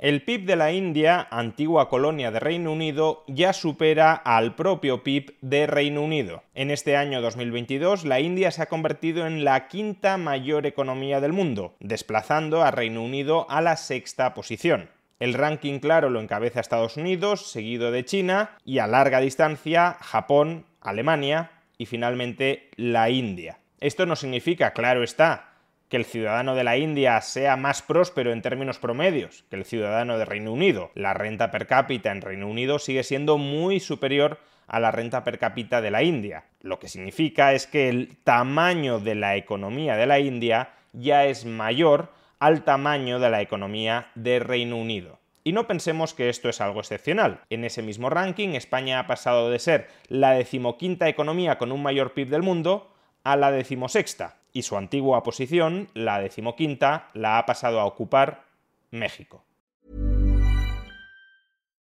El PIB de la India, antigua colonia de Reino Unido, ya supera al propio PIB de Reino Unido. En este año 2022, la India se ha convertido en la quinta mayor economía del mundo, desplazando a Reino Unido a la sexta posición. El ranking claro lo encabeza Estados Unidos, seguido de China y a larga distancia Japón, Alemania y finalmente la India. Esto no significa, claro está, que el ciudadano de la India sea más próspero en términos promedios que el ciudadano de Reino Unido. La renta per cápita en Reino Unido sigue siendo muy superior a la renta per cápita de la India. Lo que significa es que el tamaño de la economía de la India ya es mayor al tamaño de la economía de Reino Unido. Y no pensemos que esto es algo excepcional. En ese mismo ranking, España ha pasado de ser la decimoquinta economía con un mayor PIB del mundo a la decimosexta y su antigua posición, la decimoquinta, la ha pasado a ocupar México.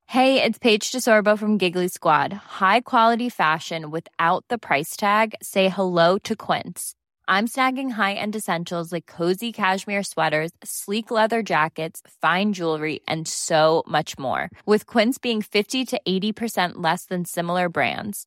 Hey, it's Paige DeSorbo from Giggly Squad. High quality fashion without the price tag. Say hello to Quince. I'm snagging high-end essentials like cozy cashmere sweaters, sleek leather jackets, fine jewelry, and so much more. With Quince being 50 to 80% less than similar brands